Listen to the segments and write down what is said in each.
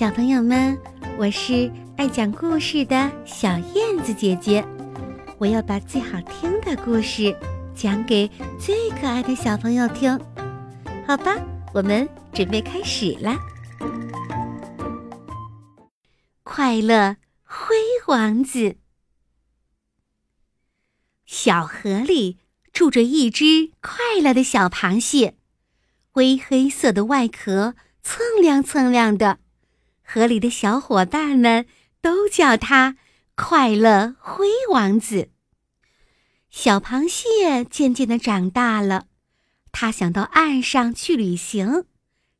小朋友们，我是爱讲故事的小燕子姐姐，我要把最好听的故事讲给最可爱的小朋友听，好吧？我们准备开始啦！快乐灰王子，小河里住着一只快乐的小螃蟹，灰黑色的外壳蹭亮蹭亮的。河里的小伙伴们都叫它快乐灰王子。小螃蟹渐渐的长大了，它想到岸上去旅行，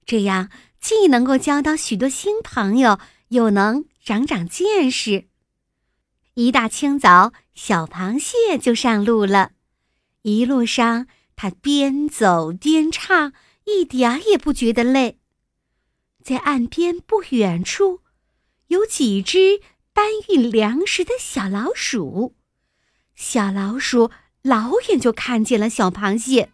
这样既能够交到许多新朋友，又能长长见识。一大清早，小螃蟹就上路了。一路上，它边走边唱，一点儿也不觉得累。在岸边不远处，有几只搬运粮食的小老鼠。小老鼠老远就看见了小螃蟹。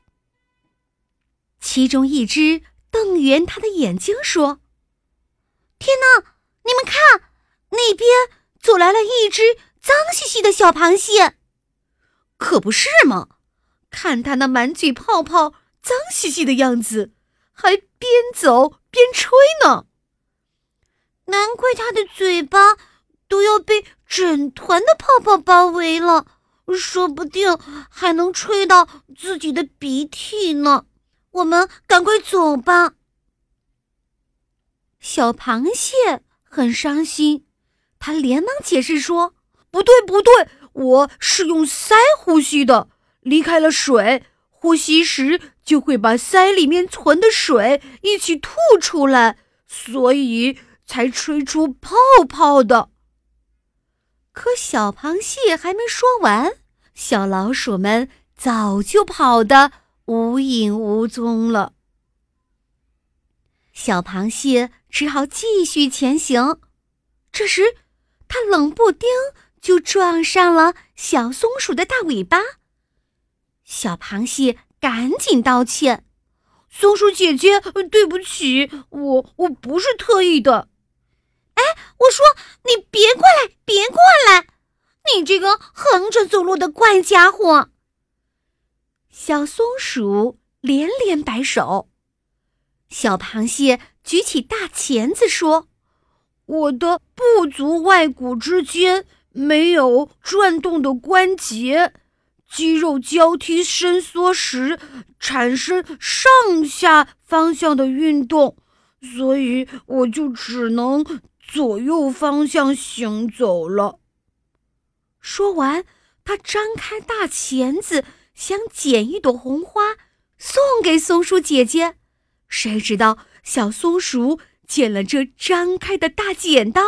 其中一只瞪圆它的眼睛说：“天哪，你们看，那边走来了一只脏兮兮的小螃蟹。”“可不是嘛，看它那满嘴泡泡、脏兮兮的样子，还边走。”边吹呢，难怪他的嘴巴都要被整团的泡泡包围了，说不定还能吹到自己的鼻涕呢。我们赶快走吧。小螃蟹很伤心，他连忙解释说：“不对，不对，我是用鳃呼吸的，离开了水。”呼吸时就会把鳃里面存的水一起吐出来，所以才吹出泡泡的。可小螃蟹还没说完，小老鼠们早就跑得无影无踪了。小螃蟹只好继续前行。这时，它冷不丁就撞上了小松鼠的大尾巴。小螃蟹赶紧道歉：“松鼠姐姐，对不起，我我不是特意的。”哎，我说你别过来，别过来！你这个横着走路的怪家伙！小松鼠连连摆手。小螃蟹举起大钳子说：“我的不足外骨之间没有转动的关节。”肌肉交替伸缩时产生上下方向的运动，所以我就只能左右方向行走了。说完，他张开大钳子，想剪一朵红花送给松鼠姐姐。谁知道小松鼠见了这张开的大剪刀，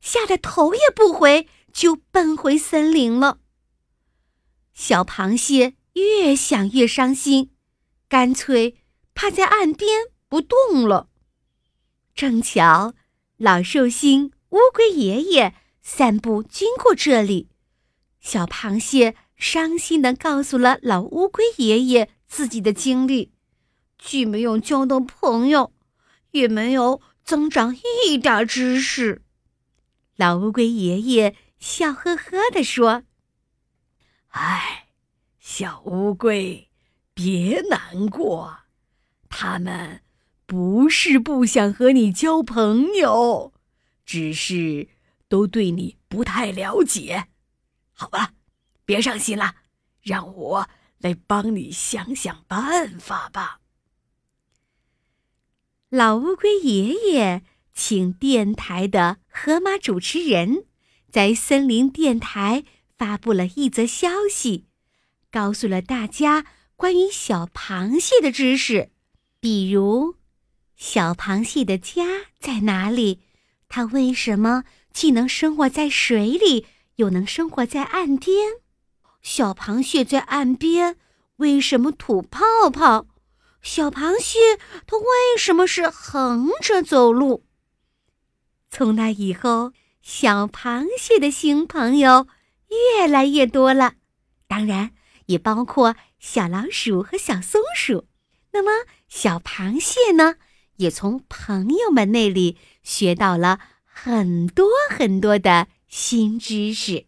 吓得头也不回，就奔回森林了。小螃蟹越想越伤心，干脆趴在岸边不动了。正巧老寿星乌龟爷爷散步经过这里，小螃蟹伤心地告诉了老乌龟爷爷自己的经历：既没有交到朋友，也没有增长一点知识。老乌龟爷爷笑呵呵地说。唉，小乌龟，别难过，他们不是不想和你交朋友，只是都对你不太了解。好吧，别伤心了，让我来帮你想想办法吧。老乌龟爷爷请电台的河马主持人，在森林电台。发布了一则消息，告诉了大家关于小螃蟹的知识，比如小螃蟹的家在哪里？它为什么既能生活在水里，又能生活在岸边？小螃蟹在岸边为什么吐泡泡？小螃蟹它为什么是横着走路？从那以后，小螃蟹的新朋友。越来越多了，当然也包括小老鼠和小松鼠。那么小螃蟹呢，也从朋友们那里学到了很多很多的新知识。